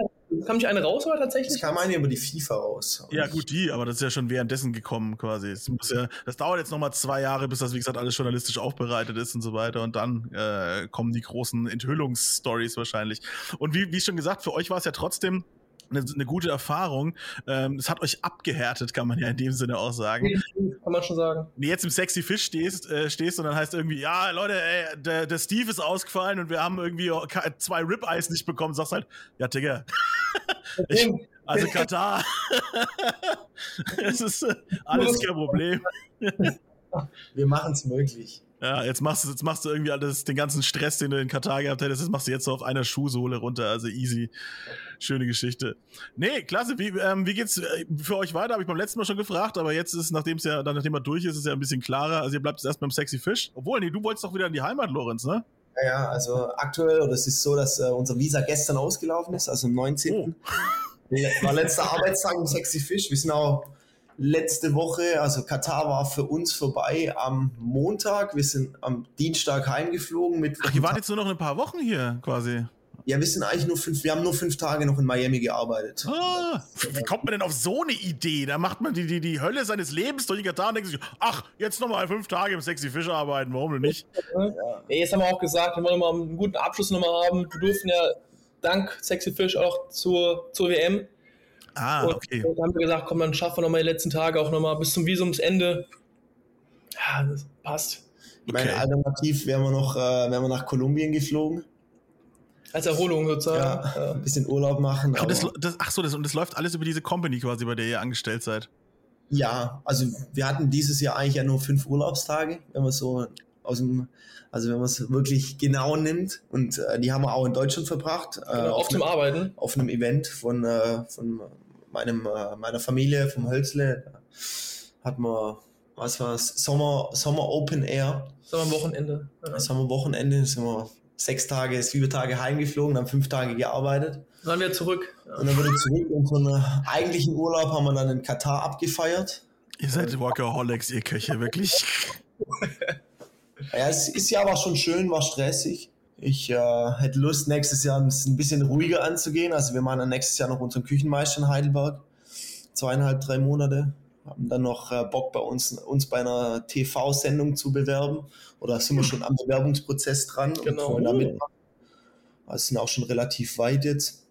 kam nicht eine raus oder Es tatsächlich? kam eine über die FIFA raus. ja gut, die, aber das ist ja schon währenddessen gekommen quasi. Es muss ja, das dauert jetzt nochmal zwei Jahre, bis das, wie gesagt, alles journalistisch aufbereitet ist und so weiter. Und dann äh, kommen die großen Enthüllungsstories wahrscheinlich. Und wie, wie schon gesagt, für euch war es ja trotzdem eine, eine gute Erfahrung. Ähm, es hat euch abgehärtet, kann man ja in dem Sinne auch sagen. Kann man schon sagen. Wenn du jetzt im Sexy Fish stehst, äh, stehst und dann heißt irgendwie, ja, Leute, ey, der, der Steve ist ausgefallen und wir haben irgendwie zwei Rib-Eyes nicht bekommen. Sagst halt, ja, Digga, ich, also Katar. Es ist äh, alles kein Problem. Wir machen es möglich. Ja, jetzt machst du, jetzt machst du irgendwie alles, den ganzen Stress, den du in Katar gehabt hättest, das machst du jetzt so auf einer Schuhsohle runter. Also easy. Schöne Geschichte. Nee, klasse. Wie, ähm, wie geht's äh, für euch weiter? Habe ich beim letzten Mal schon gefragt, aber jetzt ist, nachdem es ja, dann nachdem er durch ist, ist es ja ein bisschen klarer. Also ihr bleibt jetzt erst beim Sexy Fish. Obwohl, nee, du wolltest doch wieder in die Heimat, Lorenz, ne? Ja, ja, also aktuell, oder es ist so, dass äh, unser Visa gestern ausgelaufen ist, also am 19. War letzter Arbeitstag im Sexy Fish. Wir sind auch letzte Woche, also Katar war für uns vorbei am Montag. Wir sind am Dienstag heimgeflogen mit. Ach, ihr wart jetzt nur noch ein paar Wochen hier quasi. Ja, wir sind eigentlich nur fünf, wir haben nur fünf Tage noch in Miami gearbeitet. Ah, wie kommt man denn auf so eine Idee? Da macht man die, die, die Hölle seines Lebens durch den Katar und denkt sich, ach, jetzt nochmal fünf Tage im Sexy Fish arbeiten, warum denn nicht? Ja, jetzt haben wir auch gesagt, wir wollen mal einen guten Abschluss nochmal haben. Wir durften ja dank Sexy Fish auch zur, zur WM. Ah, Und okay. dann haben wir gesagt, komm, dann schaffen wir nochmal die letzten Tage auch nochmal bis zum Visumsende. Ja, das passt. Ich meine, Okay. alternativ wären wir noch, äh, wären wir nach Kolumbien geflogen. Als Erholung sozusagen. Ja, Ja. ein bisschen Urlaub machen. Ach, das, das, ach so, das, und das läuft alles über diese Company quasi, bei der ihr angestellt seid. Ja, also wir hatten dieses Jahr eigentlich ja nur fünf Urlaubstage, wenn man so aus dem, also wenn man es wirklich genau nimmt. Und äh, die haben wir auch in Deutschland verbracht. Äh, Genau, auf, einem, Arbeiten. auf einem Event von, äh, von meinem, äh, meiner Familie, vom Hölzle. Da Hat man, was war's, Sommer, Sommer Open Air. Das war am Wochenende. Ja. Das haben wir Wochenende, sind wir sechs Tage, sieben Tage heimgeflogen, dann fünf Tage gearbeitet. Dann wieder zurück. Ja. Und dann wieder zurück und so einen eigentlichen Urlaub haben wir dann in Katar abgefeiert. Ihr seid Workaholics, ihr Köche, wirklich. Ja, es ist ja aber schon schön, war stressig. Ich äh, hätte Lust, nächstes Jahr ein bisschen ruhiger anzugehen. Also wir machen dann nächstes Jahr noch unseren Küchenmeister in Heidelberg. Zweieinhalb, drei Monate. Haben dann noch äh, Bock bei uns, uns bei einer TV-Sendung zu bewerben. Oder sind wir schon am Bewerbungsprozess dran Genau. und wollen da mitmachen. Also sind auch schon relativ weit jetzt.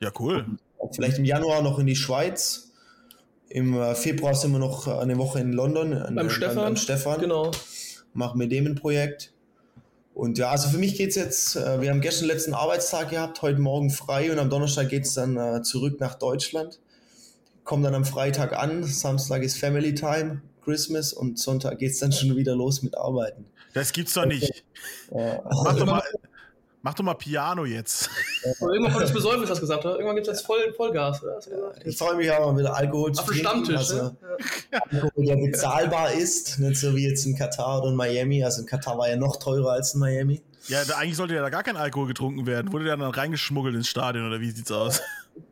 Ja, cool. Auch vielleicht im Januar noch in die Schweiz. Im äh, Februar sind wir noch eine Woche in London. Beim äh, Stefan. Beim Stefan. Genau. Machen mit dem ein Projekt. Und ja, also für mich geht es jetzt, äh, wir haben gestern den letzten Arbeitstag gehabt, heute Morgen frei und am Donnerstag geht es dann äh, zurück nach Deutschland. Komme dann am Freitag an, Samstag ist Family Time, Christmas und Sonntag geht es dann schon wieder los mit Arbeiten. Das gibt's doch nicht. Ja. Mach, doch mal, mach doch mal Piano jetzt. irgendwann kommt das Besäufnis, hast du gesagt, oder? Irgendwann gibt es jetzt voll, Vollgas, oder? Ich freue mich aber wieder Alkohol zu Auf trinken. Stammtisch, also, ne? Alkohol, der bezahlbar ist, nicht so wie jetzt in Katar oder in Miami. Also in Katar war ja noch teurer als in Miami. Ja, da, eigentlich sollte ja da gar kein Alkohol getrunken werden. Wurde der dann reingeschmuggelt ins Stadion oder wie sieht's aus?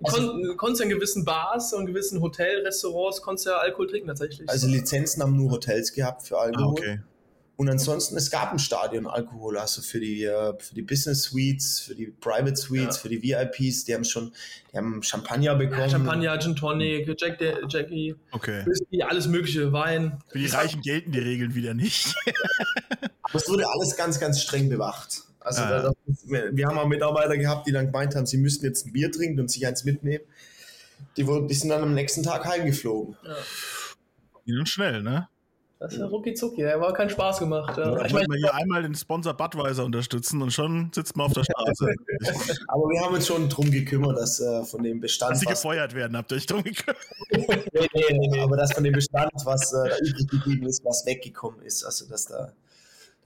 Also, Kon konntest ja in gewissen Bars und gewissen Hotelrestaurants konntest ja Alkohol trinken tatsächlich. Also Lizenzen haben nur Hotels gehabt für Alkohol. Ah, okay. Und ansonsten, es gab ein Stadion Alkohol, also für die, äh, für die Business Suites, für die Private Suites, ja. für die VIPs, die haben schon, die haben Champagner bekommen. Ja, Champagner, Gin Tonic, Jack, Jackie, okay. Whisky, alles mögliche, Wein. Für die Reichen gelten die Regeln wieder nicht. Aber es wurde alles ganz, ganz streng bewacht. Also ah. da, wir haben auch Mitarbeiter gehabt, die dann gemeint haben, sie müssten jetzt ein Bier trinken und sich eins mitnehmen. Die, wurden, die sind dann am nächsten Tag heimgeflogen. Ja. Ging schnell, ne? Das ist ja rucki zucki, der war keinen Spaß gemacht. Ja. Ich meine, hier einmal den Sponsor Budweiser unterstützen und schon sitzt man auf der Straße. Aber wir haben uns schon drum gekümmert, dass äh, von dem Bestand. Dass sie gefeuert werden, habt ihr euch drum gekümmert? nee, nee, nee, nee, aber dass von dem Bestand, was äh, da übrig geblieben ist, was weggekommen ist, also dass da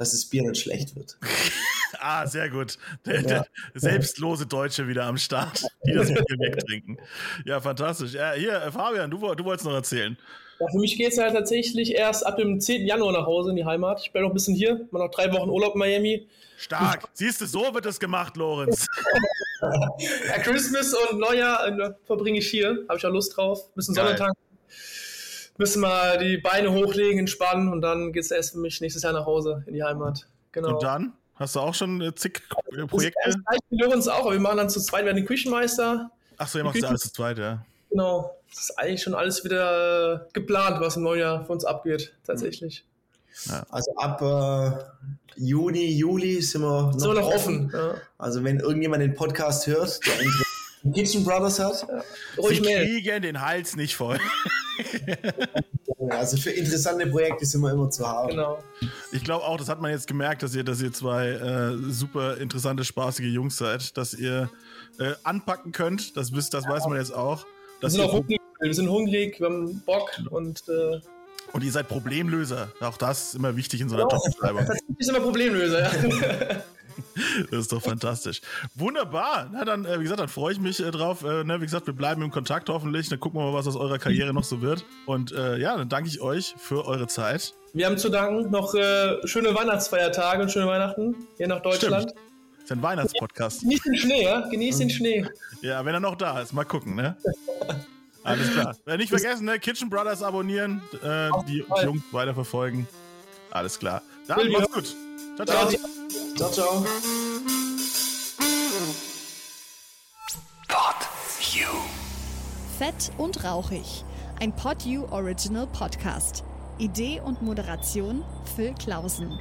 dass das Bier nicht schlecht wird. ah, sehr gut. Der, der selbstlose Deutsche wieder am Start, die das Bier wegtrinken. Ja, fantastisch. Ja, hier, Fabian, du, du wolltest noch erzählen. Ja, für mich geht es halt tatsächlich erst ab dem 10. Januar nach Hause in die Heimat. Ich bleibe noch ein bisschen hier, mal noch drei Wochen Urlaub in Miami. Stark. Siehst du, so wird es gemacht, Lorenz. ja, Christmas und Neujahr äh, verbringe ich hier. Habe ich auch Lust drauf. Ein bisschen Sonne tanken. Müssen mal die Beine hochlegen, entspannen und dann geht es erst für mich nächstes Jahr nach Hause in die Heimat. Genau. Und dann? Hast du auch schon äh, zig Projekte? Das ist Lorenz auch, aber wir machen dann zu zweit, werden den Küchenmeister. Achso, ihr macht alles zu zweit, ja. Genau. Das ist eigentlich schon alles wieder äh, geplant, was im Neujahr für uns abgeht, tatsächlich. Ja. Also ab äh, Juni, Juli sind wir noch, sind wir noch offen. offen. Ja. Also wenn irgendjemand den Podcast hört, der Kitchen Brothers hat, ja. Sie kriegen den Hals nicht voll. also für interessante Projekte sind wir immer zu haben. Genau. Ich glaube auch, das hat man jetzt gemerkt, dass ihr, dass ihr zwei äh, super interessante, spaßige Jungs seid, dass ihr äh, anpacken könnt. Das, wisst, das weiß man jetzt auch. Wir sind, auch hungrig, wir sind hungrig, wir haben Bock und. Äh, und ihr seid Problemlöser. Auch das ist immer wichtig in so einer ja, Top-Beschreibung. Tatsächlich sind wir Problemlöser, ja. Das ist doch fantastisch. Wunderbar. Na dann, äh, wie gesagt, dann freue ich mich äh, drauf. Äh, ne, wie gesagt, wir bleiben im Kontakt hoffentlich. Dann gucken wir mal, was aus eurer Karriere noch so wird. Und äh, ja, dann danke ich euch für eure Zeit. Wir haben zu danken. Noch äh, schöne Weihnachtsfeiertage und schöne Weihnachten hier nach Deutschland. Stimmt. Ist ein Weihnachtspodcast. Genieß den Schnee, ja? Genieß den Schnee. Ja, wenn er noch da ist. Mal gucken, ne? Alles klar. Äh, nicht vergessen, ne? Kitchen Brothers abonnieren, äh, die Jungs weiterverfolgen. Alles klar. Dann macht's gut. Ciao, ciao. Ciao, ciao. Pod You. Fett und rauchig. Ein Pod You Original Podcast. Idee und Moderation Phil Klausen.